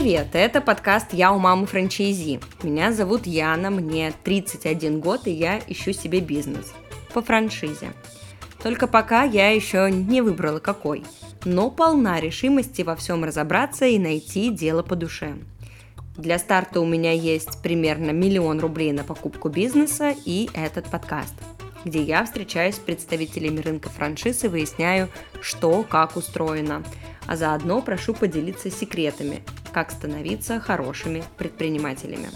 Привет, это подкаст «Я у мамы франчайзи». Меня зовут Яна, мне 31 год, и я ищу себе бизнес по франшизе. Только пока я еще не выбрала какой, но полна решимости во всем разобраться и найти дело по душе. Для старта у меня есть примерно миллион рублей на покупку бизнеса и этот подкаст, где я встречаюсь с представителями рынка франшиз и выясняю, что как устроено, а заодно прошу поделиться секретами, как становиться хорошими предпринимателями.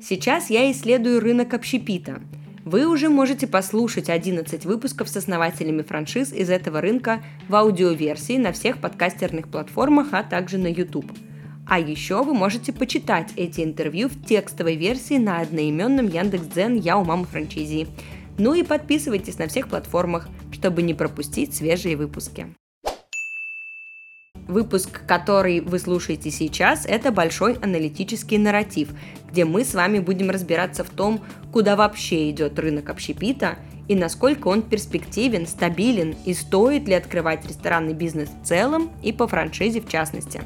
Сейчас я исследую рынок общепита. Вы уже можете послушать 11 выпусков с основателями франшиз из этого рынка в аудиоверсии на всех подкастерных платформах, а также на YouTube. А еще вы можете почитать эти интервью в текстовой версии на одноименном Яндекс.Дзен «Я у мамы франчайзи». Ну и подписывайтесь на всех платформах, чтобы не пропустить свежие выпуски. Выпуск, который вы слушаете сейчас, это большой аналитический нарратив, где мы с вами будем разбираться в том, куда вообще идет рынок общепита и насколько он перспективен, стабилен и стоит ли открывать ресторанный бизнес в целом и по франшизе в частности.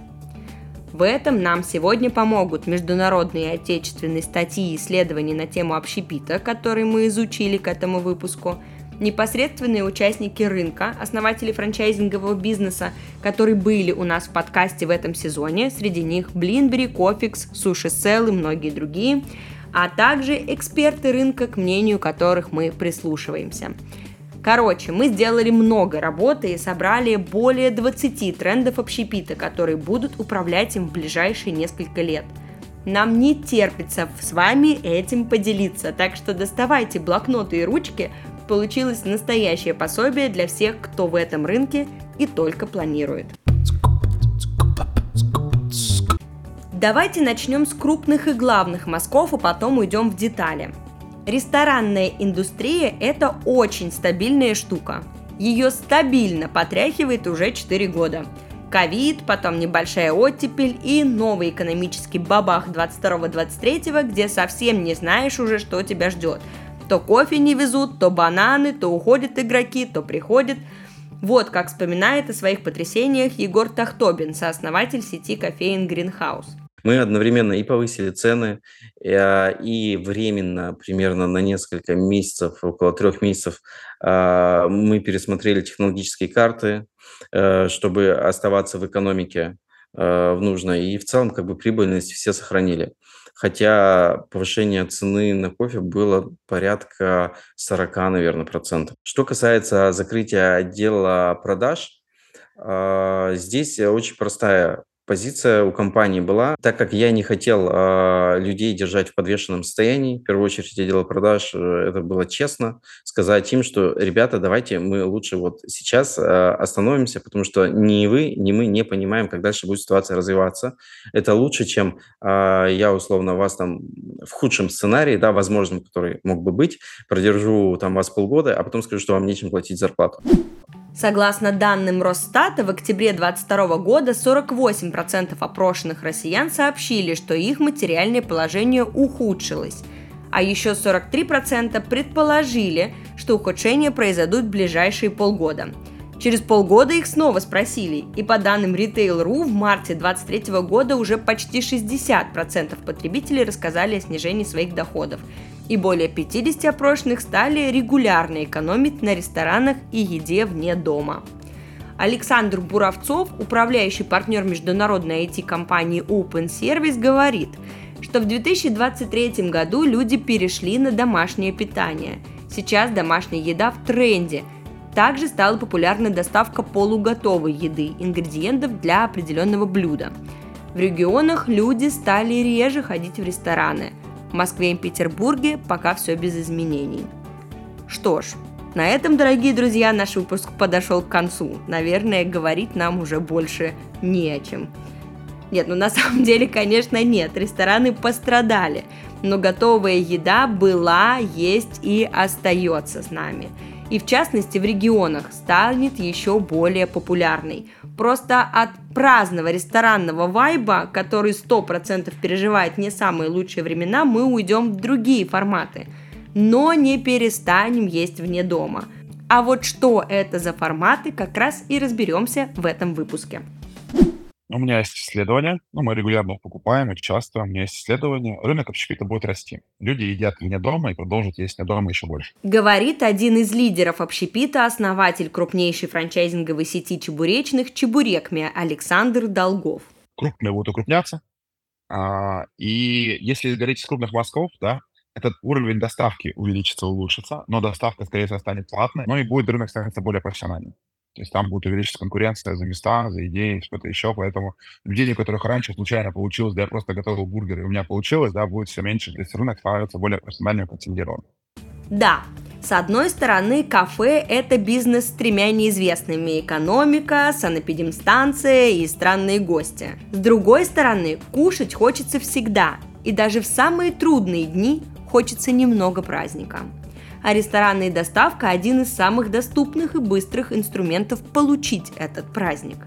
В этом нам сегодня помогут международные и отечественные статьи и исследования на тему общепита, которые мы изучили к этому выпуску – непосредственные участники рынка, основатели франчайзингового бизнеса, которые были у нас в подкасте в этом сезоне, среди них Блинбери, Кофикс, Суши Сел и многие другие, а также эксперты рынка, к мнению которых мы прислушиваемся. Короче, мы сделали много работы и собрали более 20 трендов общепита, которые будут управлять им в ближайшие несколько лет. Нам не терпится с вами этим поделиться, так что доставайте блокноты и ручки, получилось настоящее пособие для всех, кто в этом рынке и только планирует. Давайте начнем с крупных и главных мазков, а потом уйдем в детали. Ресторанная индустрия – это очень стабильная штука. Ее стабильно потряхивает уже 4 года. Ковид, потом небольшая оттепель и новый экономический бабах 22-23, где совсем не знаешь уже, что тебя ждет – то кофе не везут, то бананы, то уходят игроки, то приходят. Вот как вспоминает о своих потрясениях Егор Тахтобин, сооснователь сети кофеин Greenhouse. Мы одновременно и повысили цены, э, и временно, примерно на несколько месяцев, около трех месяцев, э, мы пересмотрели технологические карты, э, чтобы оставаться в экономике в нужной. И в целом как бы прибыльность все сохранили хотя повышение цены на кофе было порядка 40, наверное, процентов. Что касается закрытия отдела продаж, здесь очень простая позиция у компании была, так как я не хотел э, людей держать в подвешенном состоянии, в первую очередь отдела продаж, э, это было честно, сказать им, что, ребята, давайте мы лучше вот сейчас э, остановимся, потому что ни вы, ни мы не понимаем, как дальше будет ситуация развиваться. Это лучше, чем э, я условно вас там в худшем сценарии, да, возможном, который мог бы быть, продержу там вас полгода, а потом скажу, что вам нечем платить зарплату. Согласно данным Росстата, в октябре 2022 года 48% опрошенных россиян сообщили, что их материальное положение ухудшилось, а еще 43% предположили, что ухудшения произойдут в ближайшие полгода. Через полгода их снова спросили, и по данным Retail.ru в марте 2023 года уже почти 60% потребителей рассказали о снижении своих доходов, и более 50 опрошенных стали регулярно экономить на ресторанах и еде вне дома. Александр Буровцов, управляющий партнер международной IT-компании Open Service, говорит, что в 2023 году люди перешли на домашнее питание. Сейчас домашняя еда в тренде. Также стала популярна доставка полуготовой еды, ингредиентов для определенного блюда. В регионах люди стали реже ходить в рестораны – в Москве и Петербурге пока все без изменений. Что ж, на этом, дорогие друзья, наш выпуск подошел к концу. Наверное, говорить нам уже больше не о чем. Нет, ну на самом деле, конечно, нет. Рестораны пострадали. Но готовая еда была, есть и остается с нами. И в частности в регионах станет еще более популярной. Просто от праздного ресторанного вайба, который 100% переживает не самые лучшие времена, мы уйдем в другие форматы. Но не перестанем есть вне дома. А вот что это за форматы, как раз и разберемся в этом выпуске. У меня есть исследования, ну, мы регулярно их покупаем и часто. У меня есть исследования. Рынок общепита будет расти. Люди едят вне дома и продолжат есть вне дома еще больше. Говорит один из лидеров общепита, основатель крупнейшей франчайзинговой сети чебуречных «Чебурекми» Александр Долгов. Крупные будут укрупняться. А, и если говорить из крупных мазков, да, этот уровень доставки увеличится, улучшится, но доставка, скорее всего, станет платной, но и будет рынок становиться более профессиональным. То есть там будет увеличиться конкуренция за места, за идеи, что-то еще. Поэтому людей, у которых раньше случайно получилось, да я просто готовил бургер, и у меня получилось, да, будет все меньше. То есть рынок становится более профессиональным, консолидированным. Да, с одной стороны, кафе – это бизнес с тремя неизвестными – экономика, санэпидемстанция и странные гости. С другой стороны, кушать хочется всегда, и даже в самые трудные дни хочется немного праздника а ресторанная доставка – один из самых доступных и быстрых инструментов получить этот праздник.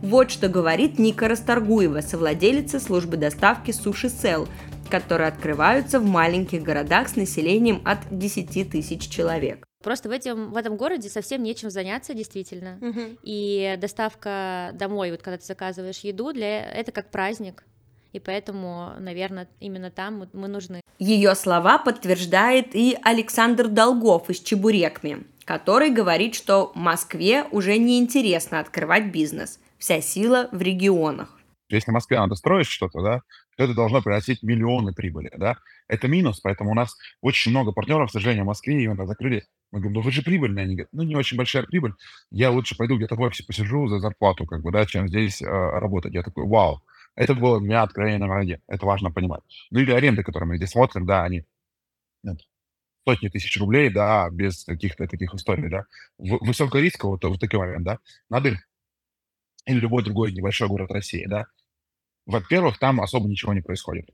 Вот что говорит Ника Расторгуева, совладелица службы доставки Суши Сел, которые открываются в маленьких городах с населением от 10 тысяч человек. Просто в этом, в этом городе совсем нечем заняться, действительно. Угу. И доставка домой, вот когда ты заказываешь еду, для это как праздник и поэтому, наверное, именно там мы нужны. Ее слова подтверждает и Александр Долгов из Чебурекми, который говорит, что Москве уже не интересно открывать бизнес. Вся сила в регионах. Если в Москве надо строить что-то, да, то это должно приносить миллионы прибыли, да. Это минус, поэтому у нас очень много партнеров, к сожалению, в Москве, и мы закрыли. Мы говорим, ну вы же прибыльные. Они говорят, ну не очень большая прибыль, я лучше пойду где-то в офисе посижу за зарплату, как бы, да, чем здесь э, работать. Я такой, вау, это было для меня откровение номер один. Это важно понимать. Ну или аренды, которые мы здесь смотрим, да, они нет, сотни тысяч рублей, да, без каких-то таких историй, да. Высокорисково, то в такой момент, да, надо или любой другой небольшой город России, да. Во-первых, там особо ничего не происходит.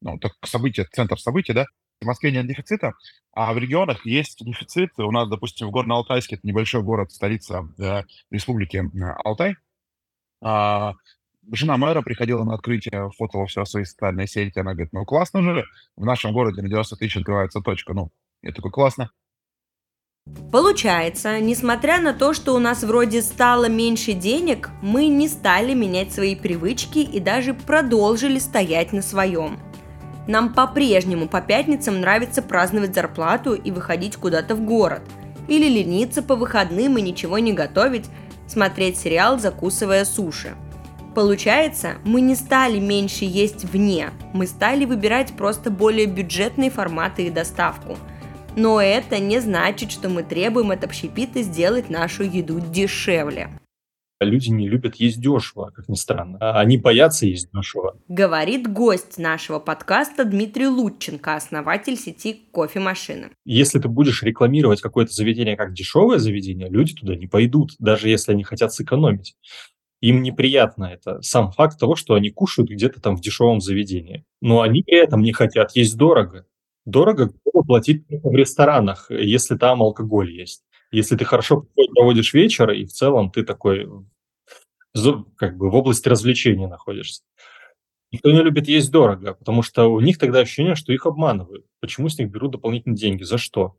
Ну, так события, центр событий, да, в Москве нет дефицита, а в регионах есть дефицит. У нас, допустим, в Горно-Алтайске, это небольшой город, столица да, республики э, Алтай, а, жена мэра приходила на открытие, фотала все свои социальные сети, она говорит, ну классно же, в нашем городе на 90 тысяч открывается точка. Ну, я такой, классно. Получается, несмотря на то, что у нас вроде стало меньше денег, мы не стали менять свои привычки и даже продолжили стоять на своем. Нам по-прежнему по пятницам нравится праздновать зарплату и выходить куда-то в город. Или лениться по выходным и ничего не готовить, смотреть сериал, закусывая суши – Получается, мы не стали меньше есть вне, мы стали выбирать просто более бюджетные форматы и доставку. Но это не значит, что мы требуем от общепита сделать нашу еду дешевле. Люди не любят есть дешево, как ни странно. А они боятся есть дешево. Говорит гость нашего подкаста Дмитрий Лутченко, основатель сети кофемашины. Если ты будешь рекламировать какое-то заведение как дешевое заведение, люди туда не пойдут, даже если они хотят сэкономить им неприятно это сам факт того, что они кушают где-то там в дешевом заведении. Но они при этом не хотят есть дорого. Дорого платить в ресторанах, если там алкоголь есть. Если ты хорошо проводишь вечер, и в целом ты такой как бы в области развлечений находишься. Никто не любит есть дорого, потому что у них тогда ощущение, что их обманывают. Почему с них берут дополнительные деньги? За что?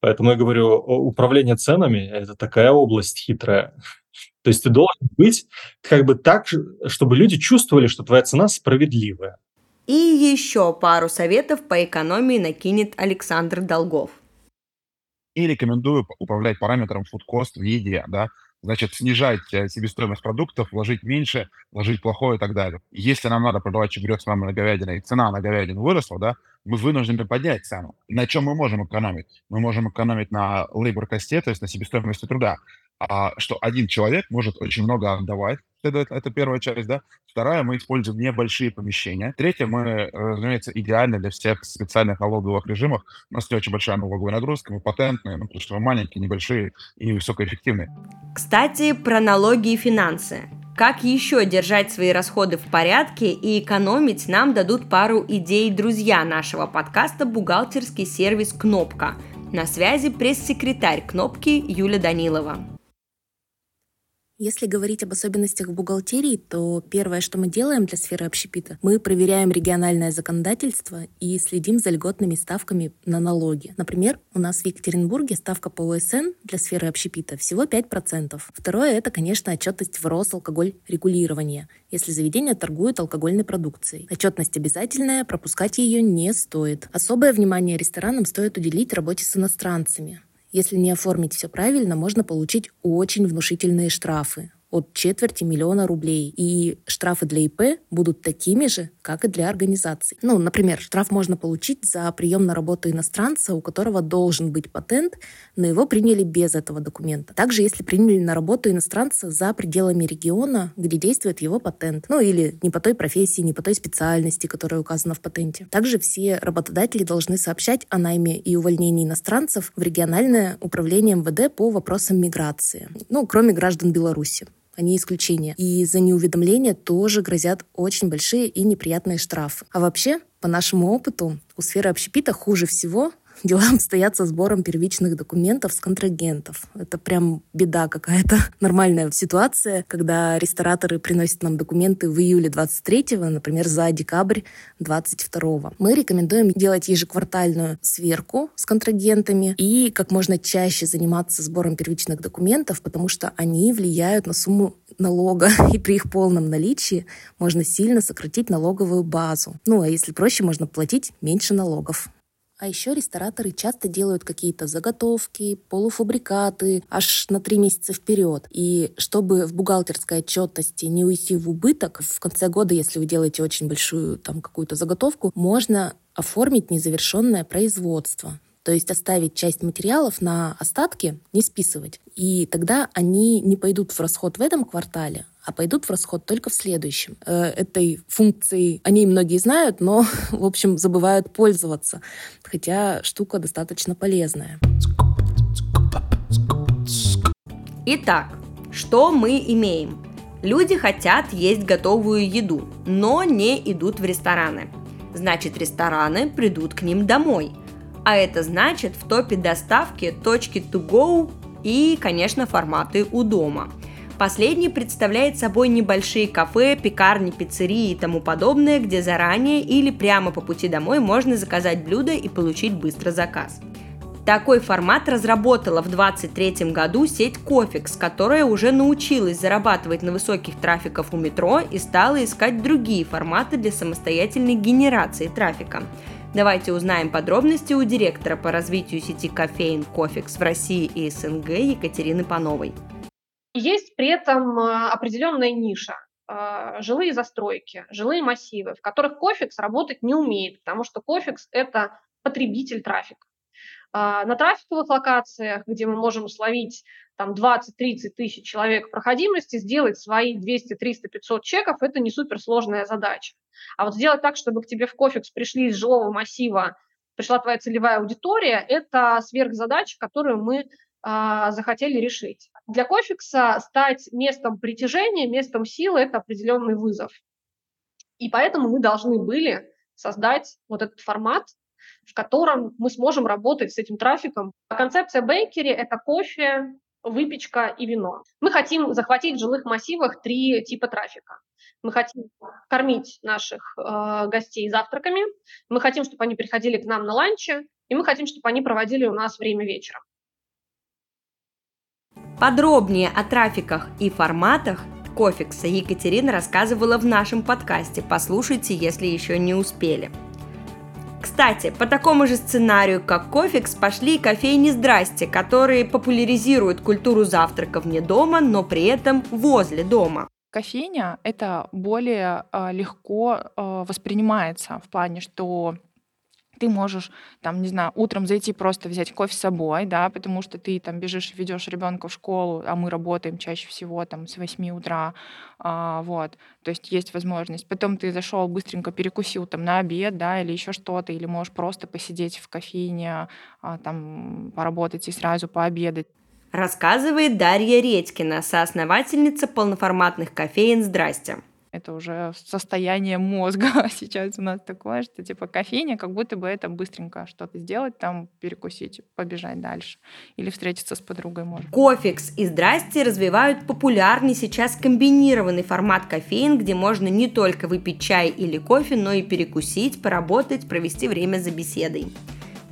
Поэтому я говорю, управление ценами – это такая область хитрая. То есть ты должен быть как бы так, чтобы люди чувствовали, что твоя цена справедливая. И еще пару советов по экономии накинет Александр Долгов. И рекомендую управлять параметром food cost в еде, да, значит, снижать э, себестоимость продуктов, вложить меньше, вложить плохое и так далее. Если нам надо продавать чебурек с мамой на говядиной, и цена на говядину выросла, да, мы вынуждены поднять цену. На чем мы можем экономить? Мы можем экономить на labor косте, то есть на себестоимости труда а, что один человек может очень много отдавать. Это, это первая часть, да. Вторая, мы используем небольшие помещения. Третье, мы, разумеется, идеально для всех специальных налоговых режимов. У нас не очень большая налоговая нагрузка, мы патентные, ну, потому что мы маленькие, небольшие и высокоэффективные. Кстати, про налоги и финансы. Как еще держать свои расходы в порядке и экономить, нам дадут пару идей друзья нашего подкаста «Бухгалтерский сервис Кнопка». На связи пресс-секретарь Кнопки Юля Данилова. Если говорить об особенностях в бухгалтерии, то первое, что мы делаем для сферы общепита, мы проверяем региональное законодательство и следим за льготными ставками на налоги. Например, у нас в Екатеринбурге ставка по ОСН для сферы общепита всего 5%. Второе — это, конечно, отчетность в Росалкоголь регулирования, если заведение торгует алкогольной продукцией. Отчетность обязательная, пропускать ее не стоит. Особое внимание ресторанам стоит уделить работе с иностранцами. Если не оформить все правильно, можно получить очень внушительные штрафы от четверти миллиона рублей. И штрафы для ИП будут такими же, как и для организаций. Ну, например, штраф можно получить за прием на работу иностранца, у которого должен быть патент, но его приняли без этого документа. Также, если приняли на работу иностранца за пределами региона, где действует его патент. Ну, или не по той профессии, не по той специальности, которая указана в патенте. Также все работодатели должны сообщать о найме и увольнении иностранцев в региональное управление МВД по вопросам миграции. Ну, кроме граждан Беларуси они исключение. И за неуведомление тоже грозят очень большие и неприятные штрафы. А вообще, по нашему опыту, у сферы общепита хуже всего дела обстоят со сбором первичных документов с контрагентов. Это прям беда какая-то. Нормальная ситуация, когда рестораторы приносят нам документы в июле 23-го, например, за декабрь 22-го. Мы рекомендуем делать ежеквартальную сверку с контрагентами и как можно чаще заниматься сбором первичных документов, потому что они влияют на сумму налога, и при их полном наличии можно сильно сократить налоговую базу. Ну, а если проще, можно платить меньше налогов. А еще рестораторы часто делают какие-то заготовки, полуфабрикаты аж на три месяца вперед. И чтобы в бухгалтерской отчетности не уйти в убыток, в конце года, если вы делаете очень большую там какую-то заготовку, можно оформить незавершенное производство. То есть оставить часть материалов на остатки, не списывать. И тогда они не пойдут в расход в этом квартале, а пойдут в расход только в следующем. Э, этой функцией они многие знают, но, в общем, забывают пользоваться. Хотя штука достаточно полезная. Итак, что мы имеем? Люди хотят есть готовую еду, но не идут в рестораны. Значит, рестораны придут к ним домой. А это значит в топе доставки точки to go и, конечно, форматы у дома – Последний представляет собой небольшие кафе, пекарни, пиццерии и тому подобное, где заранее или прямо по пути домой можно заказать блюдо и получить быстро заказ. Такой формат разработала в 2023 году сеть Cofix, которая уже научилась зарабатывать на высоких трафиках у метро и стала искать другие форматы для самостоятельной генерации трафика. Давайте узнаем подробности у директора по развитию сети кофеен Cofix в России и СНГ Екатерины Пановой. Есть при этом а, определенная ниша а, жилые застройки, жилые массивы, в которых Cofix работать не умеет, потому что Cofix – это потребитель трафика. А, на трафиковых локациях, где мы можем словить там 20-30 тысяч человек проходимости, сделать свои 200, 300, 500 чеков – это не суперсложная задача. А вот сделать так, чтобы к тебе в кофекс пришли из жилого массива, пришла твоя целевая аудитория – это сверхзадача, которую мы а, захотели решить. Для кофекса стать местом притяжения, местом силы – это определенный вызов. И поэтому мы должны были создать вот этот формат, в котором мы сможем работать с этим трафиком. Концепция бейкери – это кофе, выпечка и вино. Мы хотим захватить в жилых массивах три типа трафика. Мы хотим кормить наших э, гостей завтраками, мы хотим, чтобы они приходили к нам на ланче, и мы хотим, чтобы они проводили у нас время вечером. Подробнее о трафиках и форматах Кофикса Екатерина рассказывала в нашем подкасте. Послушайте, если еще не успели. Кстати, по такому же сценарию, как Кофикс, пошли и кофейни «Здрасте», которые популяризируют культуру завтрака вне дома, но при этом возле дома. Кофейня — это более э, легко э, воспринимается в плане, что ты можешь, там, не знаю, утром зайти просто взять кофе с собой, да, потому что ты там бежишь, ведешь ребенка в школу, а мы работаем чаще всего там с 8 утра, а, вот, то есть есть возможность. Потом ты зашел, быстренько перекусил там на обед, да, или еще что-то, или можешь просто посидеть в кофейне, а, там, поработать и сразу пообедать. Рассказывает Дарья Редькина, соосновательница полноформатных кофеин «Здрасте». Это уже состояние мозга сейчас у нас такое, что типа кофейня, как будто бы это быстренько что-то сделать, там перекусить, побежать дальше. Или встретиться с подругой можно. Кофикс и Здрасте развивают популярный сейчас комбинированный формат кофеин, где можно не только выпить чай или кофе, но и перекусить, поработать, провести время за беседой.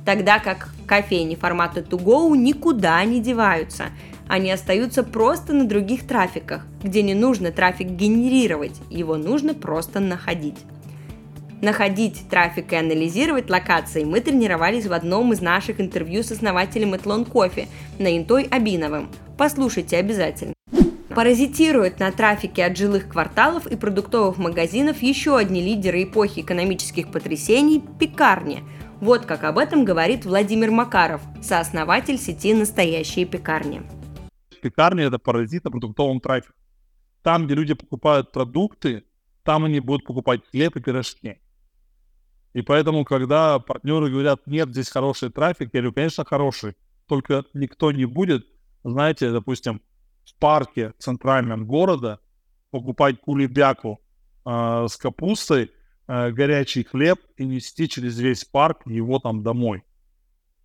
Тогда как кофейни формата to go никуда не деваются – они остаются просто на других трафиках, где не нужно трафик генерировать, его нужно просто находить. Находить трафик и анализировать локации мы тренировались в одном из наших интервью с основателем Этлон Кофе, Наинтой Абиновым. Послушайте обязательно. Паразитируют на трафике от жилых кварталов и продуктовых магазинов еще одни лидеры эпохи экономических потрясений – пекарни. Вот как об этом говорит Владимир Макаров, сооснователь сети «Настоящие пекарни» пекарни – это паразит на продуктовом трафике. Там, где люди покупают продукты, там они будут покупать хлеб и пирожки. И поэтому, когда партнеры говорят, нет, здесь хороший трафик, я говорю, конечно, хороший, только никто не будет, знаете, допустим, в парке центральном города покупать кулебяку э, с капустой, э, горячий хлеб и нести через весь парк его там домой.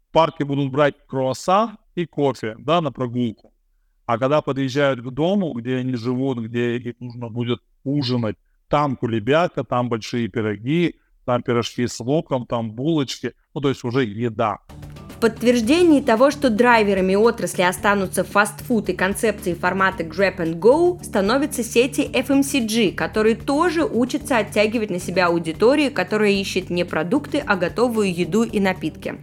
В парке будут брать круассан и кофе, да, на прогулку. А когда подъезжают к дому, где они живут, где их нужно будет ужинать, там кулебяка, там большие пироги, там пирожки с луком, там булочки, ну то есть уже еда. В подтверждении того, что драйверами отрасли останутся фастфуд и концепции формата Grab and Go, становятся сети FMCG, которые тоже учатся оттягивать на себя аудиторию, которая ищет не продукты, а готовую еду и напитки.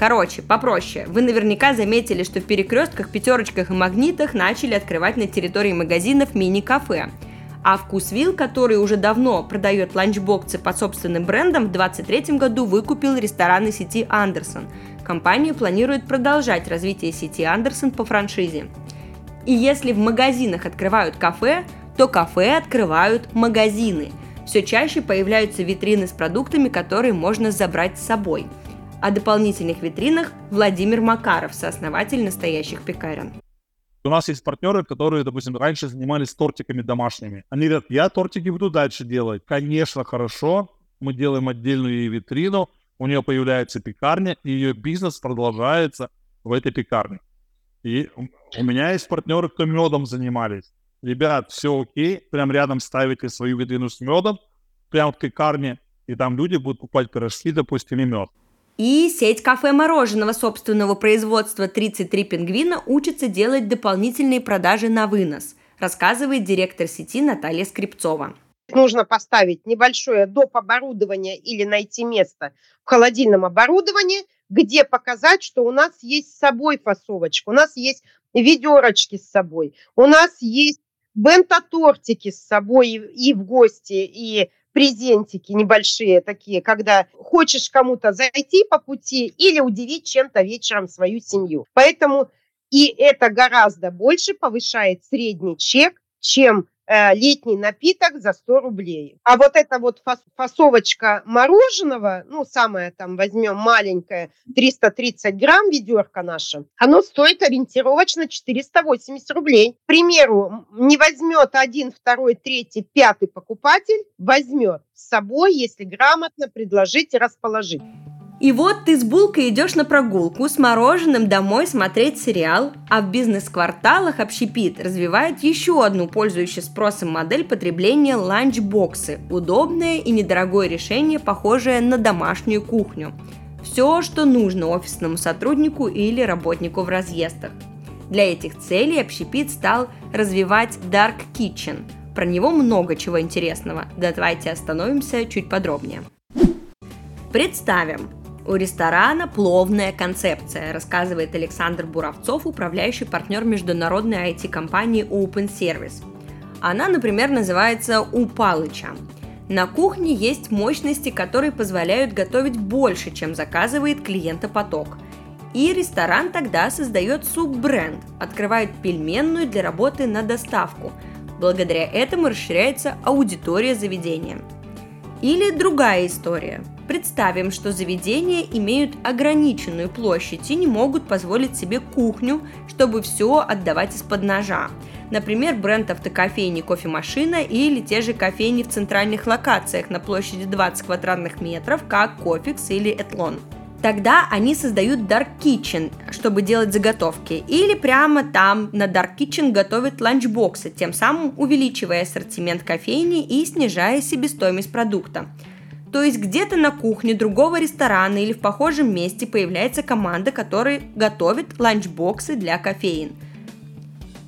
Короче, попроще. Вы наверняка заметили, что в перекрестках, пятерочках и магнитах начали открывать на территории магазинов мини-кафе. А Вкусвилл, который уже давно продает ланчбоксы под собственным брендом, в 2023 году выкупил рестораны сети Андерсон. Компания планирует продолжать развитие сети Андерсон по франшизе. И если в магазинах открывают кафе, то кафе открывают магазины. Все чаще появляются витрины с продуктами, которые можно забрать с собой – о дополнительных витринах Владимир Макаров, сооснователь настоящих пекарен. У нас есть партнеры, которые, допустим, раньше занимались тортиками домашними. Они говорят, я тортики буду дальше делать. Конечно, хорошо. Мы делаем отдельную витрину, у нее появляется пекарня, и ее бизнес продолжается в этой пекарне. И у меня есть партнеры, кто медом занимались. Ребят, все окей, прям рядом ставите свою витрину с медом, прям в пекарне, и там люди будут покупать пирожки, допустим, и мед. И сеть кафе мороженого собственного производства 33 пингвина учится делать дополнительные продажи на вынос, рассказывает директор сети Наталья Скрипцова. Нужно поставить небольшое доп. оборудование или найти место в холодильном оборудовании, где показать, что у нас есть с собой фасовочка, у нас есть ведерочки с собой, у нас есть бента-тортики с собой и в гости, и презентики небольшие такие, когда хочешь кому-то зайти по пути или удивить чем-то вечером свою семью. Поэтому и это гораздо больше повышает средний чек, чем летний напиток за 100 рублей. А вот эта вот фасовочка мороженого, ну, самая там, возьмем маленькая, 330 грамм, ведерко наше, оно стоит ориентировочно 480 рублей. К примеру, не возьмет один, второй, третий, пятый покупатель, возьмет с собой, если грамотно предложить и расположить. И вот ты с булкой идешь на прогулку с мороженым домой смотреть сериал, а в бизнес-кварталах общепит развивает еще одну пользующую спросом модель потребления ланчбоксы. Удобное и недорогое решение, похожее на домашнюю кухню. Все, что нужно офисному сотруднику или работнику в разъездах. Для этих целей общепит стал развивать Dark Kitchen. Про него много чего интересного. Давайте остановимся чуть подробнее. Представим, у ресторана пловная концепция, рассказывает Александр Буровцов, управляющий партнер международной IT-компании Open Service. Она, например, называется «У Палыча». На кухне есть мощности, которые позволяют готовить больше, чем заказывает клиентопоток. И ресторан тогда создает суббренд, открывает пельменную для работы на доставку. Благодаря этому расширяется аудитория заведения. Или другая история – Представим, что заведения имеют ограниченную площадь и не могут позволить себе кухню, чтобы все отдавать из-под ножа. Например, бренд автокофейни «Кофемашина» или те же кофейни в центральных локациях на площади 20 квадратных метров, как «Cofix» или «Etlon». Тогда они создают Dark Kitchen, чтобы делать заготовки. Или прямо там на Dark Kitchen готовят ланчбоксы, тем самым увеличивая ассортимент кофейни и снижая себестоимость продукта. То есть где-то на кухне другого ресторана или в похожем месте появляется команда, которая готовит ланчбоксы для кофеен.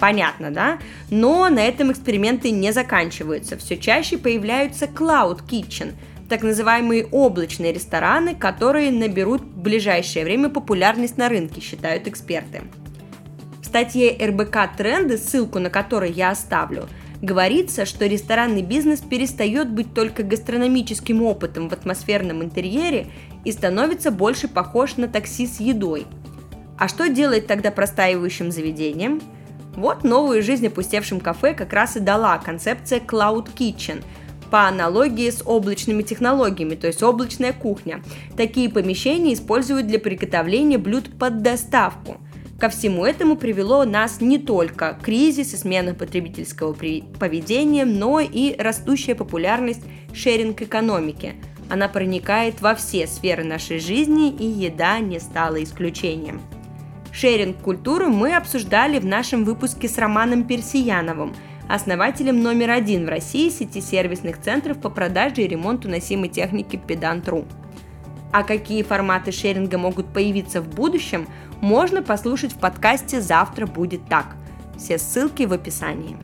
Понятно, да? Но на этом эксперименты не заканчиваются. Все чаще появляются Cloud Kitchen, так называемые облачные рестораны, которые наберут в ближайшее время популярность на рынке, считают эксперты. В статье РБК «Тренды», ссылку на которой я оставлю – говорится, что ресторанный бизнес перестает быть только гастрономическим опытом в атмосферном интерьере и становится больше похож на такси с едой. А что делает тогда простаивающим заведением? Вот новую жизнь опустевшим кафе как раз и дала концепция Cloud Kitchen – по аналогии с облачными технологиями, то есть облачная кухня. Такие помещения используют для приготовления блюд под доставку – Ко всему этому привело нас не только кризис и смена потребительского поведения, но и растущая популярность шеринг-экономики. Она проникает во все сферы нашей жизни, и еда не стала исключением. Шеринг-культуру мы обсуждали в нашем выпуске с Романом Персияновым, основателем номер один в России сети сервисных центров по продаже и ремонту носимой техники Pedant.ru. А какие форматы шеринга могут появиться в будущем, можно послушать в подкасте «Завтра будет так». Все ссылки в описании.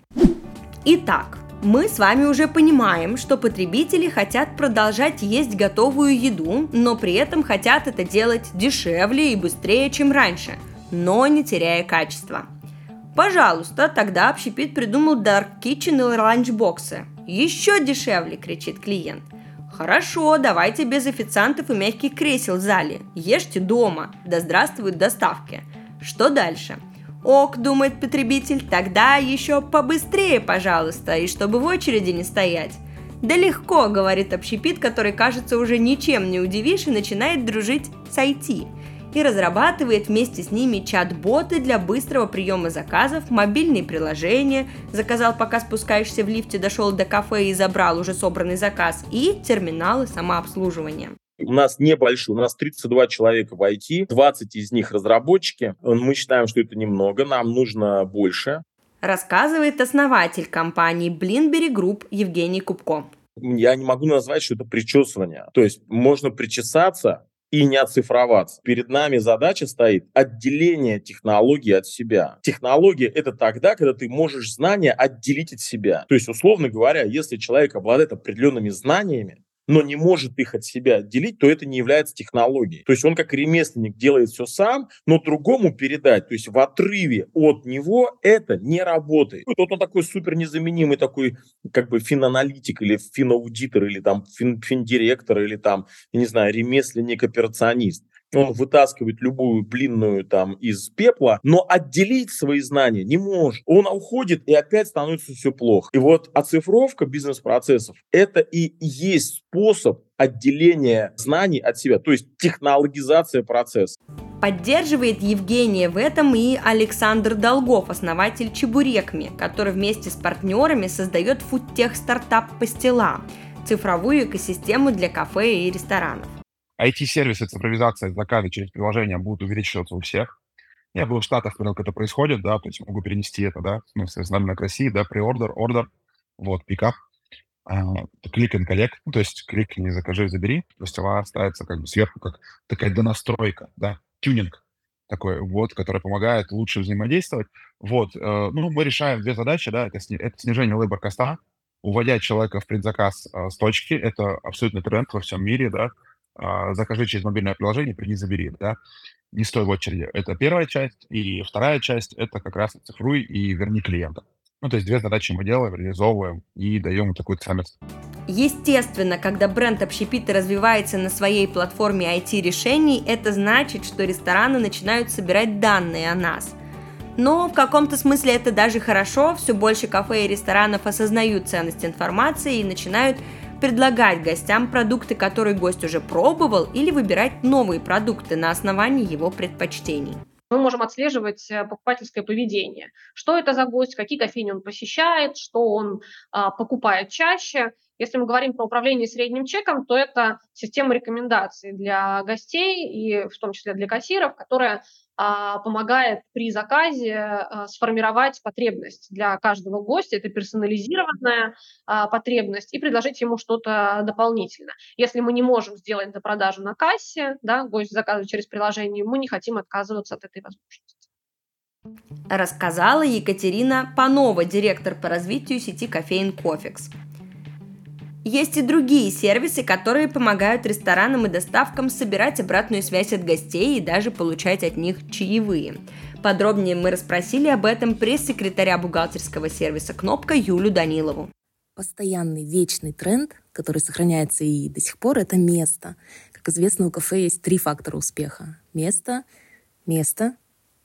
Итак, мы с вами уже понимаем, что потребители хотят продолжать есть готовую еду, но при этом хотят это делать дешевле и быстрее, чем раньше, но не теряя качества. Пожалуйста, тогда общепит придумал Dark Kitchen и ланчбоксы. Еще дешевле, кричит клиент – Хорошо, давайте без официантов и мягких кресел в зале. Ешьте дома. Да здравствуют доставки. Что дальше? Ок, думает потребитель, тогда еще побыстрее, пожалуйста, и чтобы в очереди не стоять. Да легко, говорит общепит, который, кажется, уже ничем не удивишь и начинает дружить с IT и разрабатывает вместе с ними чат-боты для быстрого приема заказов, мобильные приложения, заказал пока спускаешься в лифте, дошел до кафе и забрал уже собранный заказ, и терминалы самообслуживания. У нас небольшой, у нас 32 человека в IT, 20 из них разработчики. Мы считаем, что это немного, нам нужно больше. Рассказывает основатель компании Blinberry Group Евгений Кубко. Я не могу назвать, что это причесывание. То есть можно причесаться, и не оцифроваться. Перед нами задача стоит отделение технологии от себя. Технология – это тогда, когда ты можешь знания отделить от себя. То есть, условно говоря, если человек обладает определенными знаниями, но не может их от себя отделить, то это не является технологией. То есть он как ремесленник делает все сам, но другому передать, то есть в отрыве от него это не работает. Вот он такой супер незаменимый такой как бы финаналитик или финаудитор или там фин, финдиректор или там, я не знаю, ремесленник-операционист он вытаскивает любую блинную там из пепла, но отделить свои знания не может. Он уходит, и опять становится все плохо. И вот оцифровка бизнес-процессов – это и есть способ отделения знаний от себя, то есть технологизация процесса. Поддерживает Евгения в этом и Александр Долгов, основатель Чебурекми, который вместе с партнерами создает фудтех-стартап «Пастила» – цифровую экосистему для кафе и ресторанов. IT-сервисы, цифровизация заказа через приложение будут увеличиваться у всех. Я был в Штатах, смотрел, как это происходит, да, то есть могу перенести это, да, ну, соответственно, к России, да, приордер, ордер, вот, пикап, клик and collect, ну, то есть кликни, закажи, забери, то есть она ставится как бы сверху, как такая донастройка, да, тюнинг такой, вот, который помогает лучше взаимодействовать. Вот, э, ну, мы решаем две задачи, да, это, сни- это снижение labor коста, уводя человека в предзаказ э, с точки, это абсолютно тренд во всем мире, да, закажи через мобильное приложение, приди, забери, да, не стой в очереди. Это первая часть. И вторая часть – это как раз цифруй и верни клиента. Ну, то есть две задачи мы делаем, реализовываем и даем такую ценность. Естественно, когда бренд общепита развивается на своей платформе IT-решений, это значит, что рестораны начинают собирать данные о нас. Но в каком-то смысле это даже хорошо, все больше кафе и ресторанов осознают ценность информации и начинают предлагать гостям продукты, которые гость уже пробовал, или выбирать новые продукты на основании его предпочтений мы можем отслеживать э, покупательское поведение. Что это за гость, какие кофейни он посещает, что он а, покупает чаще. Если мы говорим про управление средним чеком, то это система рекомендаций для гостей и в том числе для кассиров, которая а, помогает при заказе а, сформировать потребность для каждого гостя. Это персонализированная а, потребность и предложить ему что-то дополнительно. Если мы не можем сделать до продажу на кассе, да, гость заказывает через приложение, мы не хотим отказываться от этой возможности. Рассказала Екатерина Панова, директор по развитию сети кофеин Кофекс. Есть и другие сервисы, которые помогают ресторанам и доставкам собирать обратную связь от гостей и даже получать от них чаевые. Подробнее мы расспросили об этом пресс-секретаря бухгалтерского сервиса «Кнопка» Юлю Данилову. Постоянный вечный тренд, который сохраняется и до сих пор, это место. Как известно, у кафе есть три фактора успеха. Место, место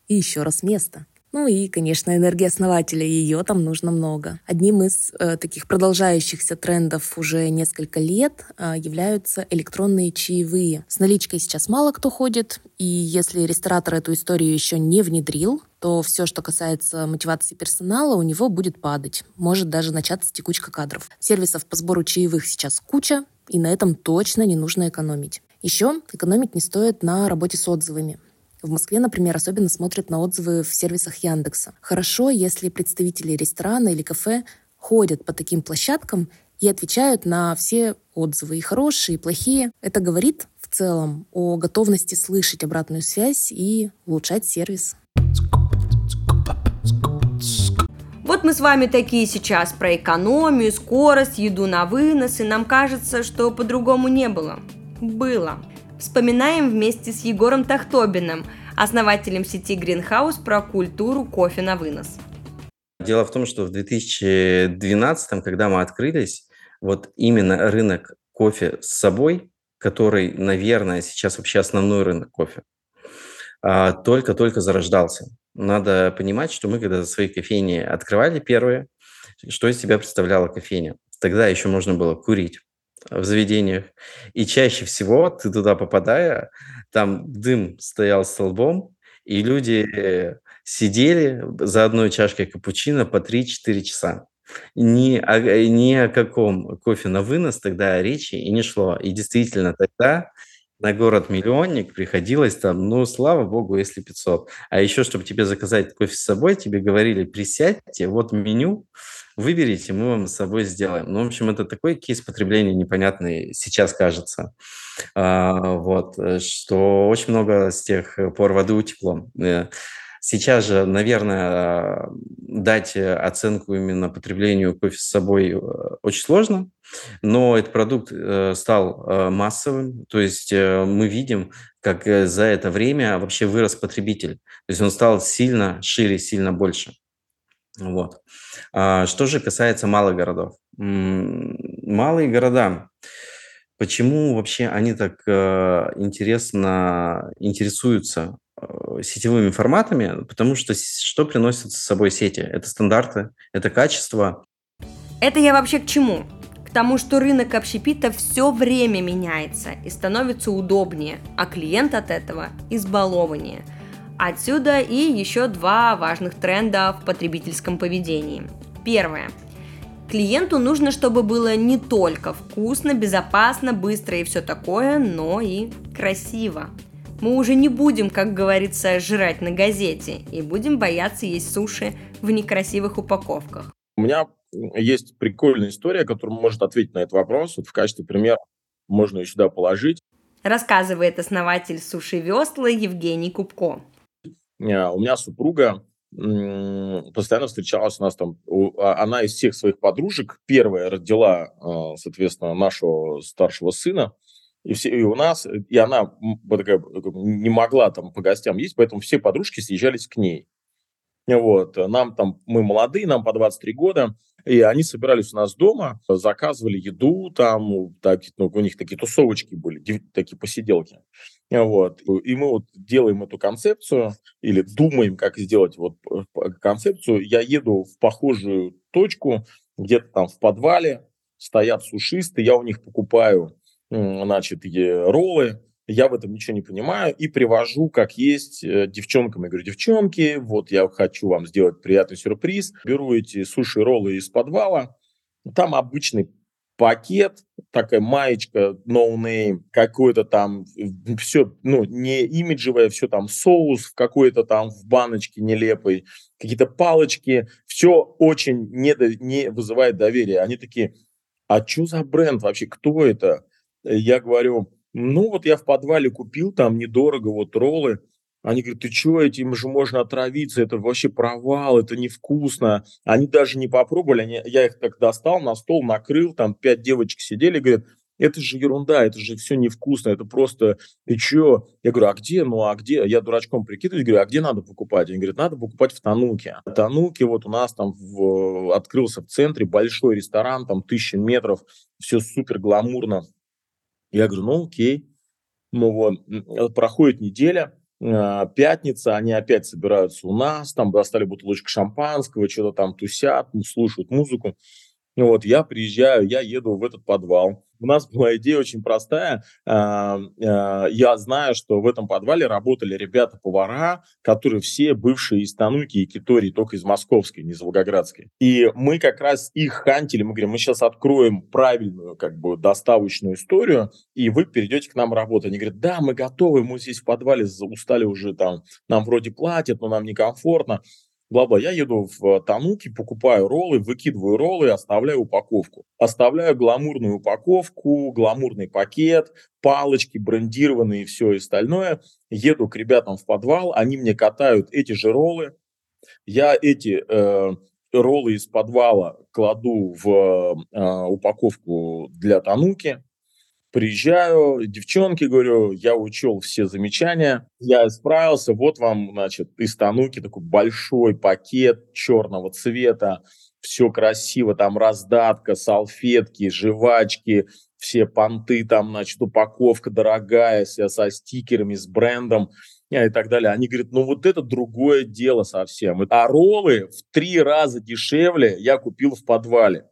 и еще раз место. Ну и, конечно, энергия основателя, ее там нужно много. Одним из э, таких продолжающихся трендов уже несколько лет э, являются электронные чаевые. С наличкой сейчас мало кто ходит, и если ресторатор эту историю еще не внедрил, то все, что касается мотивации персонала, у него будет падать. Может даже начаться текучка кадров. Сервисов по сбору чаевых сейчас куча, и на этом точно не нужно экономить. Еще экономить не стоит на работе с отзывами. В Москве, например, особенно смотрят на отзывы в сервисах Яндекса. Хорошо, если представители ресторана или кафе ходят по таким площадкам и отвечают на все отзывы, и хорошие, и плохие. Это говорит в целом о готовности слышать обратную связь и улучшать сервис. Вот мы с вами такие сейчас про экономию, скорость, еду на вынос, и нам кажется, что по-другому не было. Было. Вспоминаем вместе с Егором Тахтобиным, основателем сети Greenhouse про культуру кофе на вынос. Дело в том, что в 2012, когда мы открылись, вот именно рынок кофе с собой, который, наверное, сейчас вообще основной рынок кофе, а, только-только зарождался. Надо понимать, что мы, когда свои кофейни открывали первые, что из себя представляла кофейня? Тогда еще можно было курить в заведениях. И чаще всего ты туда попадая, там дым стоял столбом, и люди сидели за одной чашкой капучино по 3-4 часа. Ни о, ни о каком кофе на вынос тогда речи и не шло. И действительно тогда на город-миллионник приходилось там, ну, слава богу, если 500. А еще, чтобы тебе заказать кофе с собой, тебе говорили, присядьте, вот меню, выберите, мы вам с собой сделаем. Ну, в общем, это такой кейс потребления непонятный сейчас кажется. А, вот, э, что очень много с тех пор воды утекло. Э, сейчас же, наверное, дать оценку именно потреблению кофе с собой э, очень сложно, но этот продукт стал массовым, то есть мы видим, как за это время вообще вырос потребитель, то есть он стал сильно шире, сильно больше. Вот. А, что же касается малых городов. Малые города, почему вообще они так э, интересно интересуются э, сетевыми форматами? Потому что что приносят с собой сети? Это стандарты, это качество. Это я вообще к чему? К тому, что рынок общепита все время меняется и становится удобнее, а клиент от этого избалованнее – Отсюда и еще два важных тренда в потребительском поведении. Первое. Клиенту нужно, чтобы было не только вкусно, безопасно, быстро и все такое, но и красиво. Мы уже не будем, как говорится, жрать на газете и будем бояться есть суши в некрасивых упаковках. У меня есть прикольная история, которая может ответить на этот вопрос. Вот в качестве примера можно ее сюда положить. Рассказывает основатель суши весла Евгений Кубко. Э, у меня супруга постоянно встречалась у нас там, а, она из всех своих подружек первая родила, э, соответственно, нашего старшего сына, и, все, и у нас, и она такая, не могла там по гостям есть, поэтому все подружки съезжались к ней. Вот, нам там, мы молодые, нам по 23 года, и они собирались у нас дома, заказывали еду, там, так, ну, у них такие тусовочки были, такие посиделки. Вот. И мы вот делаем эту концепцию или думаем, как сделать вот концепцию. Я еду в похожую точку, где-то там в подвале, стоят сушистые, я у них покупаю, значит, роллы, я в этом ничего не понимаю и привожу, как есть, э, девчонкам. Я говорю, девчонки, вот я хочу вам сделать приятный сюрприз. Беру эти суши-роллы из подвала. Там обычный пакет, такая маечка, no name, какой-то там, все, ну, не имиджевое, все там соус в какой-то там в баночке нелепой, какие-то палочки, все очень не, не вызывает доверия. Они такие, а что за бренд вообще, кто это? Я говорю, ну вот я в подвале купил там недорого вот роллы, они говорят, ты что, этим же можно отравиться, это вообще провал, это невкусно. Они даже не попробовали, они, я их так достал, на стол накрыл, там пять девочек сидели, говорят, это же ерунда, это же все невкусно, это просто, ты что? Я говорю, а где, ну а где? Я дурачком прикидываюсь, говорю, а где надо покупать? Они говорят, надо покупать в Тануке. В Тануке вот у нас там в, открылся в центре большой ресторан, там тысяча метров, все супер гламурно. Я говорю, ну окей. Ну вот, проходит неделя, а, пятница, они опять собираются у нас, там достали бутылочку шампанского, что-то там тусят, слушают музыку. Вот, я приезжаю, я еду в этот подвал, у нас была идея очень простая. А, а, я знаю, что в этом подвале работали ребята-повара, которые все бывшие из Тануки и Китории, только из Московской, не из Волгоградской. И мы как раз их хантили. Мы говорим, мы сейчас откроем правильную как бы доставочную историю, и вы перейдете к нам работать. Они говорят, да, мы готовы, мы здесь в подвале устали уже там, нам вроде платят, но нам некомфортно бла-бла. Я еду в Тануки, покупаю роллы, выкидываю роллы, оставляю упаковку. Оставляю гламурную упаковку, гламурный пакет, палочки брендированные и все остальное. Еду к ребятам в подвал, они мне катают эти же роллы. Я эти э, роллы из подвала кладу в э, упаковку для Тануки, Приезжаю, девчонки, говорю, я учел все замечания, я справился, вот вам, значит, из Тануки такой большой пакет черного цвета, все красиво, там раздатка, салфетки, жвачки, все понты, там, значит, упаковка дорогая, вся со стикерами, с брендом и так далее. Они говорят, ну вот это другое дело совсем. А роллы в три раза дешевле я купил в подвале.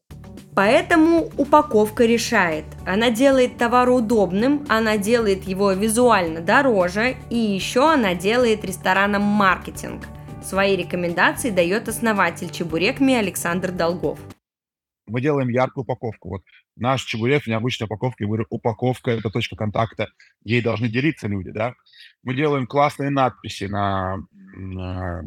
Поэтому упаковка решает. Она делает товар удобным, она делает его визуально дороже, и еще она делает ресторанам маркетинг. Свои рекомендации дает основатель Чебурекми Александр Долгов. Мы делаем яркую упаковку. Вот наш чебурек в необычной упаковке, упаковка – это точка контакта, ей должны делиться люди, да. Мы делаем классные надписи на, на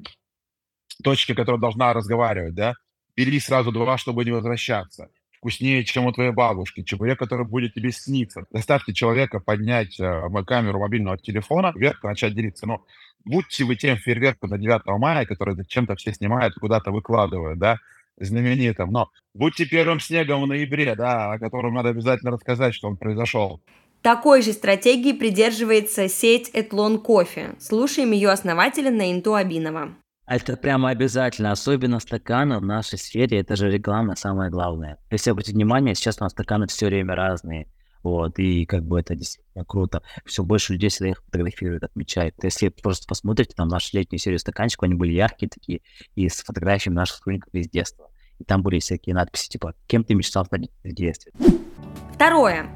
точке, которая должна разговаривать, да бери сразу два, чтобы не возвращаться. Вкуснее, чем у твоей бабушки. Чебурек, который будет тебе сниться. Заставьте человека поднять э, камеру мобильного телефона вверх и начать делиться. Но будьте вы тем фейерверком на 9 мая, который зачем-то все снимают, куда-то выкладывают, да, знаменитым. Но будьте первым снегом в ноябре, да, о котором надо обязательно рассказать, что он произошел. Такой же стратегии придерживается сеть Этлон Кофе. Слушаем ее основателя Наинту Абинова. Это прямо обязательно, особенно стаканы в нашей сфере, это же реклама самое главное. Если обратить внимание, сейчас у нас стаканы все время разные, вот, и как бы это действительно круто. Все больше людей всегда их фотографируют, отмечают. Если просто посмотрите там нашу летнюю серию стаканчиков, они были яркие такие, и с фотографиями наших сотрудников из детства. И там были всякие надписи, типа, кем ты мечтал стать в детстве. Второе.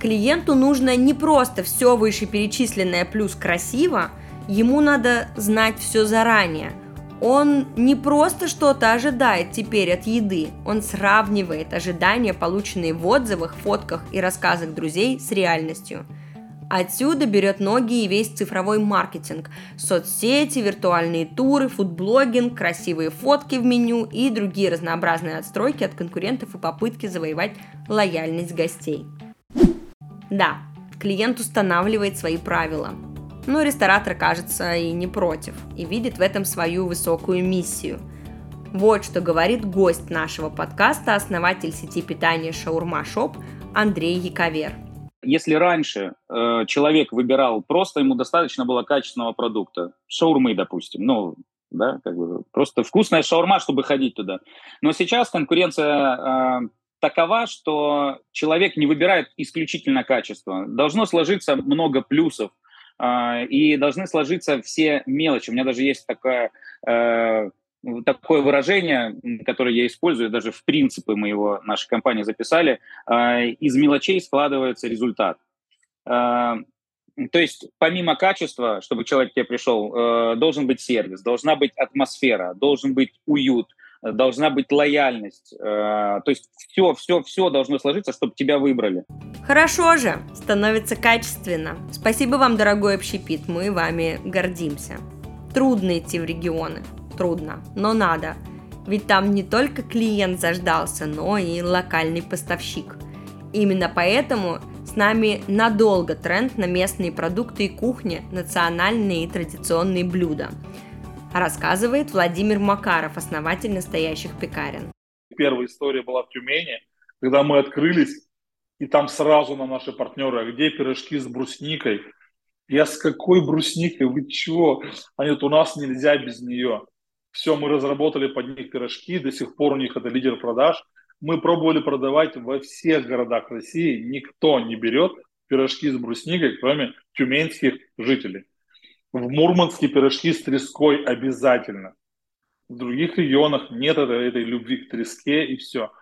Клиенту нужно не просто все вышеперечисленное плюс красиво, ему надо знать все заранее – он не просто что-то ожидает теперь от еды, он сравнивает ожидания, полученные в отзывах, фотках и рассказах друзей с реальностью. Отсюда берет ноги и весь цифровой маркетинг, соцсети, виртуальные туры, фудблогинг, красивые фотки в меню и другие разнообразные отстройки от конкурентов и попытки завоевать лояльность гостей. Да, клиент устанавливает свои правила, но ресторатор, кажется, и не против, и видит в этом свою высокую миссию. Вот что говорит гость нашего подкаста, основатель сети питания Шаурма Шоп Андрей Яковер. Если раньше э, человек выбирал просто, ему достаточно было качественного продукта, шаурмы, допустим, ну, да, как бы просто вкусная шаурма, чтобы ходить туда. Но сейчас конкуренция э, такова, что человек не выбирает исключительно качество. Должно сложиться много плюсов и должны сложиться все мелочи. У меня даже есть такая э, такое выражение, которое я использую, даже в принципы мы его, наша компания записали, э, из мелочей складывается результат. Э, то есть помимо качества, чтобы человек к тебе пришел, э, должен быть сервис, должна быть атмосфера, должен быть уют, должна быть лояльность. То есть все, все, все должно сложиться, чтобы тебя выбрали. Хорошо же, становится качественно. Спасибо вам, дорогой общепит, мы вами гордимся. Трудно идти в регионы, трудно, но надо. Ведь там не только клиент заждался, но и локальный поставщик. Именно поэтому с нами надолго тренд на местные продукты и кухни, национальные и традиционные блюда. Рассказывает Владимир Макаров, основатель настоящих пекарен. Первая история была в Тюмени, когда мы открылись, и там сразу на наши партнеры, а где пирожки с брусникой? Я с какой брусникой? Вы чего? Они говорят, у нас нельзя без нее. Все, мы разработали под них пирожки, до сих пор у них это лидер продаж. Мы пробовали продавать во всех городах России. Никто не берет пирожки с брусникой, кроме тюменских жителей. В Мурманске пирожки с треской обязательно. В других регионах нет этой, этой любви к треске и все.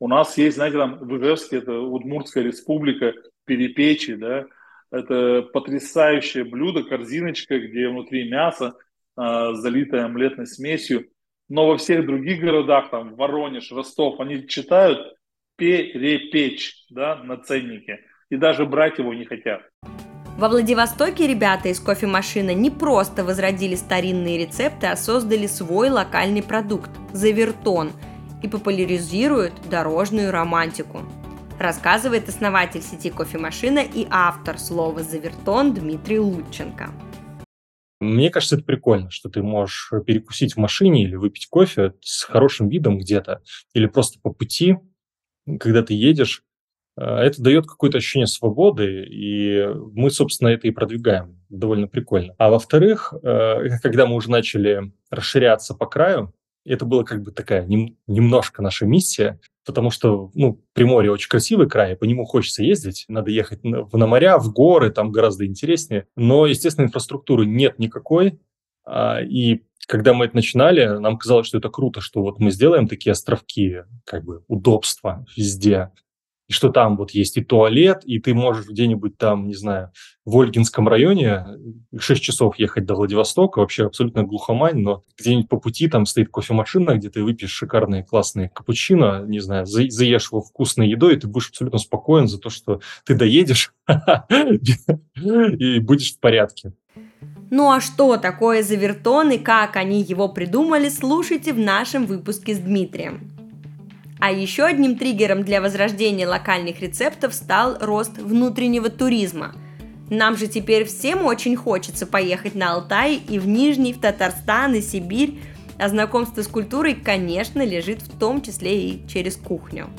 У нас есть, знаете, там в Ижевске, это Удмуртская республика, перепечи, да, это потрясающее блюдо, корзиночка, где внутри мясо, э, залитое омлетной смесью. Но во всех других городах, там Воронеж, Ростов, они читают перепечь да, на ценнике. И даже брать его не хотят. Во Владивостоке ребята из кофемашины не просто возродили старинные рецепты, а создали свой локальный продукт – завертон – и популяризируют дорожную романтику. Рассказывает основатель сети кофемашина и автор слова «Завертон» Дмитрий Лученко. Мне кажется, это прикольно, что ты можешь перекусить в машине или выпить кофе с хорошим видом где-то, или просто по пути, когда ты едешь. Э, это дает какое-то ощущение свободы, и мы, собственно, это и продвигаем. Довольно прикольно. А во-вторых, э, когда мы уже начали расширяться по краю, это была как бы такая нем, немножко наша миссия, потому что, ну, Приморье очень красивый край, по нему хочется ездить, надо ехать на, на моря, в горы, там гораздо интереснее. Но, естественно, инфраструктуры нет никакой, а, и когда мы это начинали, нам казалось, что это круто, что вот мы сделаем такие островки, как бы удобства везде, и что там вот есть и туалет, и ты можешь где-нибудь там, не знаю, в Ольгинском районе 6 часов ехать до Владивостока, вообще абсолютно глухомань, но где-нибудь по пути там стоит кофемашина, где ты выпьешь шикарные классные капучино, не знаю, за, заешь его вкусной едой, и ты будешь абсолютно спокоен за то, что ты доедешь и будешь в порядке. Ну а что такое завертон и как они его придумали, слушайте в нашем выпуске с Дмитрием. А еще одним триггером для возрождения локальных рецептов стал рост внутреннего туризма. Нам же теперь всем очень хочется поехать на Алтай и в Нижний, в Татарстан и Сибирь, а знакомство с культурой, конечно, лежит в том числе и через кухню.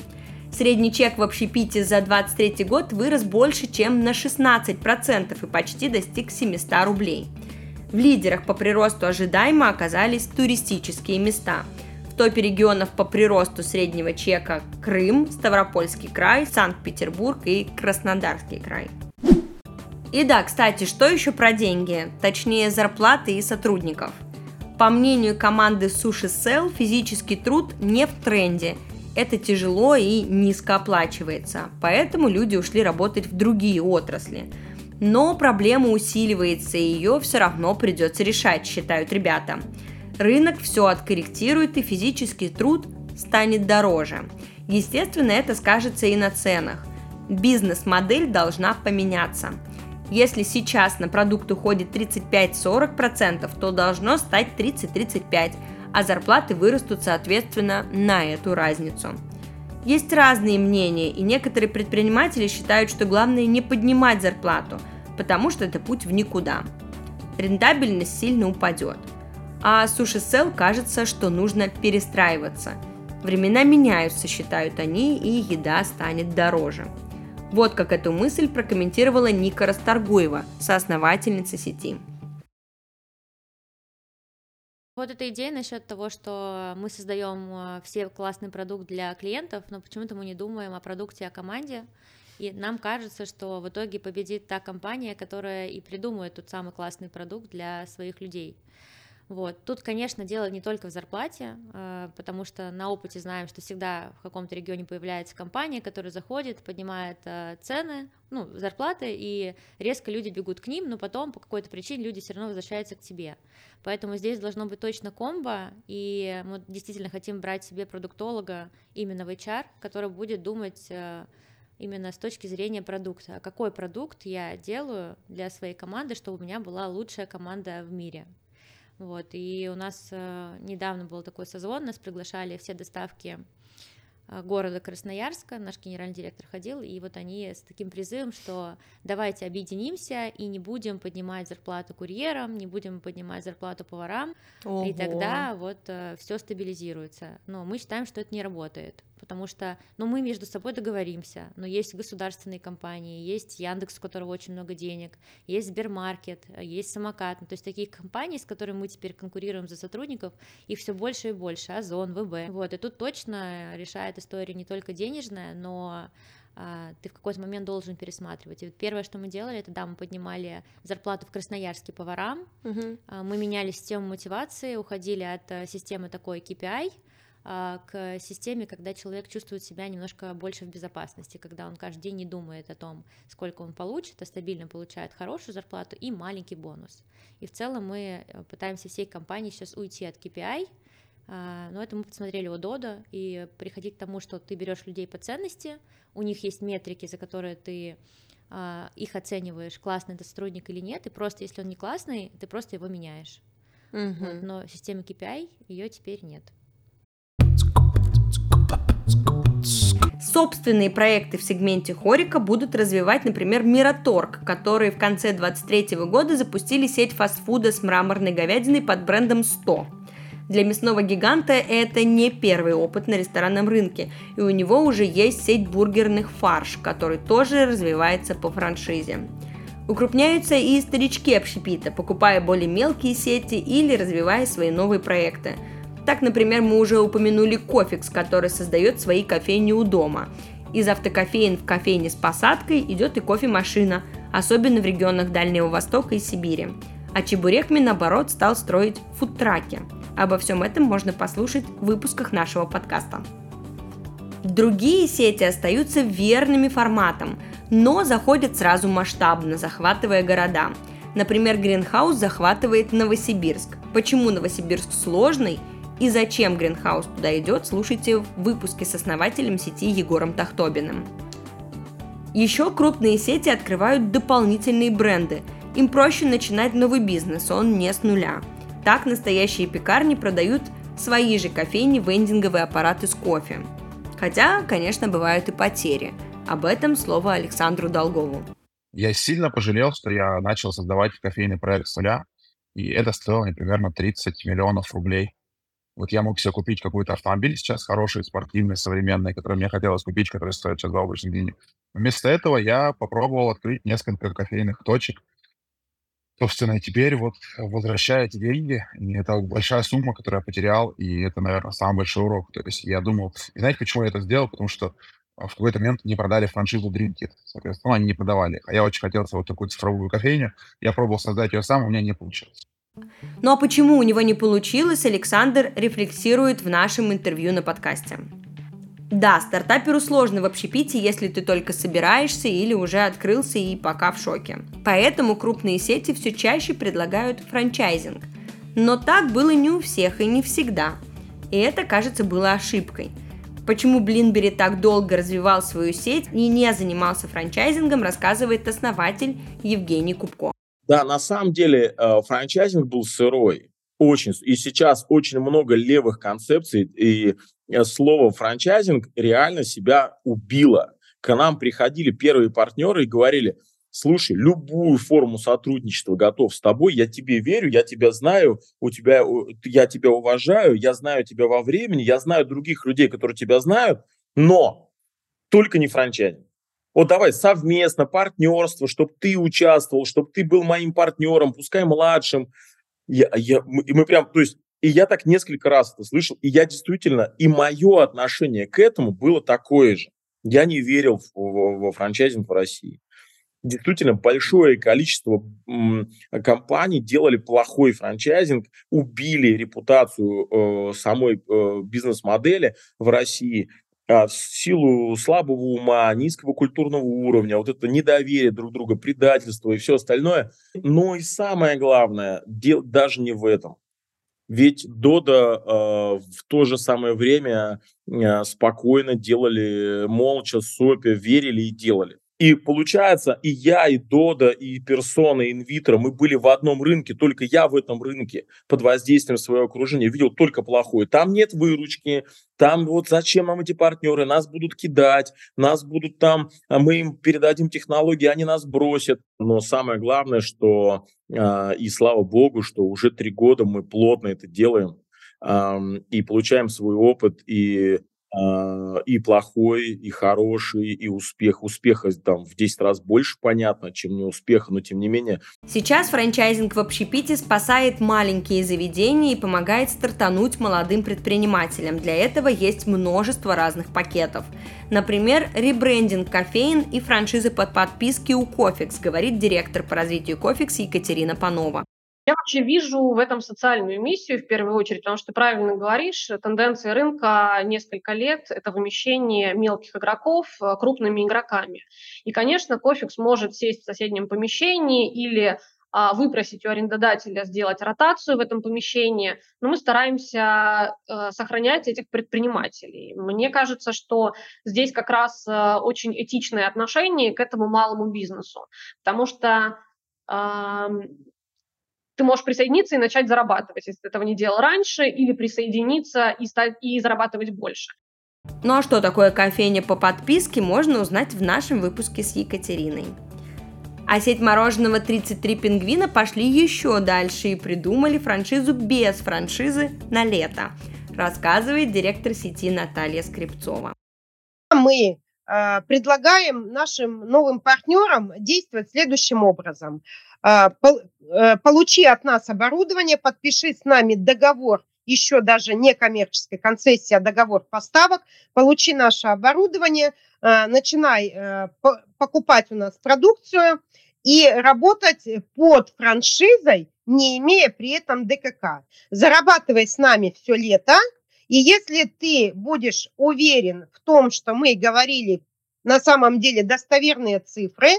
Средний чек в общепите за 23 год вырос больше, чем на 16% и почти достиг 700 рублей. В лидерах по приросту ожидаемо оказались туристические места – топе регионов по приросту среднего чека Крым, Ставропольский край, Санкт-Петербург и Краснодарский край. И да, кстати, что еще про деньги? Точнее, зарплаты и сотрудников. По мнению команды Sushi Sell, физический труд не в тренде. Это тяжело и низко оплачивается, поэтому люди ушли работать в другие отрасли. Но проблема усиливается, и ее все равно придется решать, считают ребята рынок все откорректирует и физический труд станет дороже. Естественно, это скажется и на ценах. Бизнес-модель должна поменяться. Если сейчас на продукт уходит 35-40%, то должно стать 30-35%, а зарплаты вырастут соответственно на эту разницу. Есть разные мнения, и некоторые предприниматели считают, что главное не поднимать зарплату, потому что это путь в никуда. Рентабельность сильно упадет – а Суши Сел кажется, что нужно перестраиваться. Времена меняются, считают они, и еда станет дороже. Вот как эту мысль прокомментировала Ника Расторгуева, соосновательница сети. Вот эта идея насчет того, что мы создаем э, все классный продукт для клиентов, но почему-то мы не думаем о продукте, о команде. И нам кажется, что в итоге победит та компания, которая и придумает тот самый классный продукт для своих людей. Вот. Тут, конечно, дело не только в зарплате, э, потому что на опыте знаем, что всегда в каком-то регионе появляется компания, которая заходит, поднимает э, цены, ну, зарплаты, и резко люди бегут к ним, но потом по какой-то причине люди все равно возвращаются к тебе. Поэтому здесь должно быть точно комбо, и мы действительно хотим брать себе продуктолога именно в HR, который будет думать э, именно с точки зрения продукта. А какой продукт я делаю для своей команды, чтобы у меня была лучшая команда в мире. Вот, и у нас э, недавно был такой созвон, нас приглашали все доставки города Красноярска, наш генеральный директор ходил, и вот они с таким призывом, что давайте объединимся и не будем поднимать зарплату курьерам, не будем поднимать зарплату поварам, Ого. и тогда вот э, все стабилизируется. Но мы считаем, что это не работает потому что, ну, мы между собой договоримся, но есть государственные компании, есть Яндекс, у которого очень много денег, есть Сбермаркет, есть Самокат, ну, то есть такие компании, с которыми мы теперь конкурируем за сотрудников, их все больше и больше, Озон, ВБ, вот, и тут точно решает история не только денежная, но а, ты в какой-то момент должен пересматривать. И вот первое, что мы делали, это да, мы поднимали зарплату в Красноярске поварам, угу. мы меняли систему мотивации, уходили от э, системы такой KPI, а, к системе, когда человек чувствует себя немножко больше в безопасности, когда он каждый день не думает о том, сколько он получит, а стабильно получает хорошую зарплату и маленький бонус. И в целом мы э, пытаемся всей компании сейчас уйти от KPI, а, но это мы посмотрели у Дода и приходить к тому, что ты берешь людей по ценности, у них есть метрики, за которые ты а, их оцениваешь, классный это сотрудник или нет, и просто если он не классный, ты просто его меняешь. Угу. Вот, но системы KPI ее теперь нет. Собственные проекты в сегменте Хорика будут развивать, например, Мираторг, которые в конце 2023 года запустили сеть фастфуда с мраморной говядиной под брендом 100. Для мясного гиганта это не первый опыт на ресторанном рынке, и у него уже есть сеть бургерных фарш, который тоже развивается по франшизе. Укрупняются и старички общепита, покупая более мелкие сети или развивая свои новые проекты – так, например, мы уже упомянули Кофикс, который создает свои кофейни у дома. Из автокофеин в кофейне с посадкой идет и кофемашина, особенно в регионах Дальнего Востока и Сибири. А Чебурекми, наоборот, стал строить фудтраки. Обо всем этом можно послушать в выпусках нашего подкаста. Другие сети остаются верными форматом, но заходят сразу масштабно, захватывая города. Например, Гринхаус захватывает Новосибирск. Почему Новосибирск сложный и зачем Гринхаус туда идет, слушайте в выпуске с основателем сети Егором Тахтобиным. Еще крупные сети открывают дополнительные бренды. Им проще начинать новый бизнес, он не с нуля. Так настоящие пекарни продают свои же кофейни вендинговые аппараты с кофе. Хотя, конечно, бывают и потери. Об этом слово Александру Долгову. Я сильно пожалел, что я начал создавать кофейный проект с нуля, и это стоило мне примерно 30 миллионов рублей. Вот я мог себе купить какой-то автомобиль сейчас хороший, спортивный, современный, который мне хотелось купить, который стоит сейчас заоблачных денег. Вместо этого я попробовал открыть несколько кофейных точек. Собственно, теперь вот возвращая эти деньги, это большая сумма, которую я потерял, и это, наверное, самый большой урок. То есть я думал, и знаете, почему я это сделал? Потому что а, в какой-то момент не продали франшизу Dreamkit. Соответственно, они не продавали. А я очень хотел вот такую цифровую кофейню. Я пробовал создать ее сам, у меня не получилось. Ну а почему у него не получилось, Александр рефлексирует в нашем интервью на подкасте. Да, стартаперу сложно в общепите, если ты только собираешься или уже открылся и пока в шоке. Поэтому крупные сети все чаще предлагают франчайзинг. Но так было не у всех и не всегда. И это, кажется, было ошибкой. Почему Блинбери так долго развивал свою сеть и не занимался франчайзингом, рассказывает основатель Евгений Кубко. Да, на самом деле э, франчайзинг был сырой. Очень. И сейчас очень много левых концепций, и э, слово франчайзинг реально себя убило. К нам приходили первые партнеры и говорили, слушай, любую форму сотрудничества готов с тобой, я тебе верю, я тебя знаю, у тебя, я тебя уважаю, я знаю тебя во времени, я знаю других людей, которые тебя знают, но только не франчайзинг. Вот давай совместно, партнерство, чтобы ты участвовал, чтобы ты был моим партнером, пускай младшим. Я, я, мы, мы прям, то есть, и я так несколько раз это слышал, и я действительно, и мое отношение к этому было такое же. Я не верил в, в, во франчайзинг в России. действительно большое количество компаний делали плохой франчайзинг, убили репутацию э, самой э, бизнес-модели в России а, в силу слабого ума, низкого культурного уровня, вот это недоверие друг друга, предательство и все остальное. Но и самое главное, дел даже не в этом. Ведь Дода э, в то же самое время э, спокойно делали, молча, сопя, верили и делали. И получается, и я, и Дода, и Персона, и Инвитро, мы были в одном рынке, только я в этом рынке под воздействием своего окружения видел только плохое. Там нет выручки, там вот зачем нам эти партнеры, нас будут кидать, нас будут там, а мы им передадим технологии, они нас бросят. Но самое главное, что, э, и слава богу, что уже три года мы плотно это делаем, и получаем свой опыт, и а, и плохой, и хороший, и успех. Успеха там в 10 раз больше, понятно, чем не успеха, но тем не менее. Сейчас франчайзинг в общепите спасает маленькие заведения и помогает стартануть молодым предпринимателям. Для этого есть множество разных пакетов. Например, ребрендинг кофеен и франшизы под подписки у Cofix, говорит директор по развитию Cofix Екатерина Панова. Я вообще вижу в этом социальную миссию в первую очередь, потому что ты правильно говоришь, тенденция рынка несколько лет – это вымещение мелких игроков э, крупными игроками. И, конечно, Кофикс может сесть в соседнем помещении или а, выпросить у арендодателя сделать ротацию в этом помещении, но мы стараемся э, сохранять этих предпринимателей. Мне кажется, что здесь как раз э, очень этичное отношение к этому малому бизнесу, потому что ты можешь присоединиться и начать зарабатывать, если ты этого не делал раньше, или присоединиться и, стать, и зарабатывать больше. Ну а что такое кофейня по подписке, можно узнать в нашем выпуске с Екатериной. А сеть мороженого 33 пингвина пошли еще дальше и придумали франшизу без франшизы на лето, рассказывает директор сети Наталья Скрипцова. Мы э, предлагаем нашим новым партнерам действовать следующим образом. А, э, получи от нас оборудование, подпиши с нами договор, еще даже не коммерческой концессии, а договор поставок, получи наше оборудование, э, начинай э, покупать у нас продукцию и работать под франшизой, не имея при этом ДКК. Зарабатывай с нами все лето, и если ты будешь уверен в том, что мы говорили на самом деле достоверные цифры,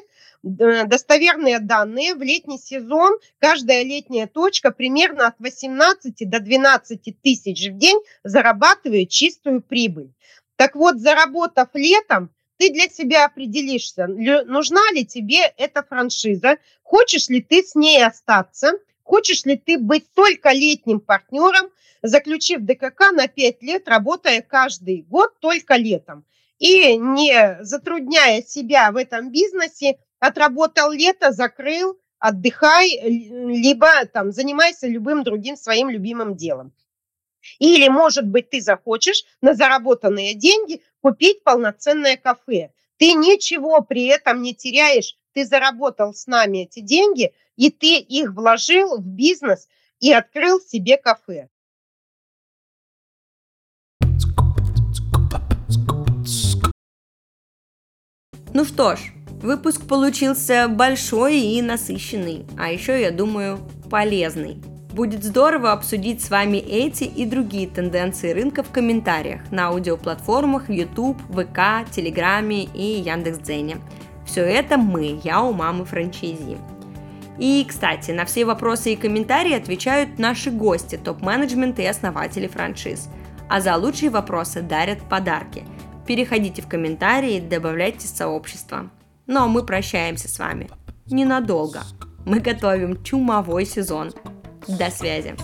достоверные данные. В летний сезон каждая летняя точка примерно от 18 до 12 тысяч в день зарабатывает чистую прибыль. Так вот, заработав летом, ты для себя определишься, нужна ли тебе эта франшиза, хочешь ли ты с ней остаться, хочешь ли ты быть только летним партнером, заключив ДКК на 5 лет, работая каждый год только летом. И не затрудняя себя в этом бизнесе, отработал лето, закрыл, отдыхай, либо там занимайся любым другим своим любимым делом. Или, может быть, ты захочешь на заработанные деньги купить полноценное кафе. Ты ничего при этом не теряешь. Ты заработал с нами эти деньги, и ты их вложил в бизнес и открыл себе кафе. Ну что ж, Выпуск получился большой и насыщенный, а еще, я думаю, полезный. Будет здорово обсудить с вами эти и другие тенденции рынка в комментариях на аудиоплатформах YouTube, ВК, Телеграме и Яндекс.Дзене. Все это мы, я у мамы франчайзи. И, кстати, на все вопросы и комментарии отвечают наши гости, топ-менеджмент и основатели франшиз. А за лучшие вопросы дарят подарки. Переходите в комментарии и добавляйте сообщество. Ну а мы прощаемся с вами. Ненадолго. Мы готовим чумовой сезон. До связи.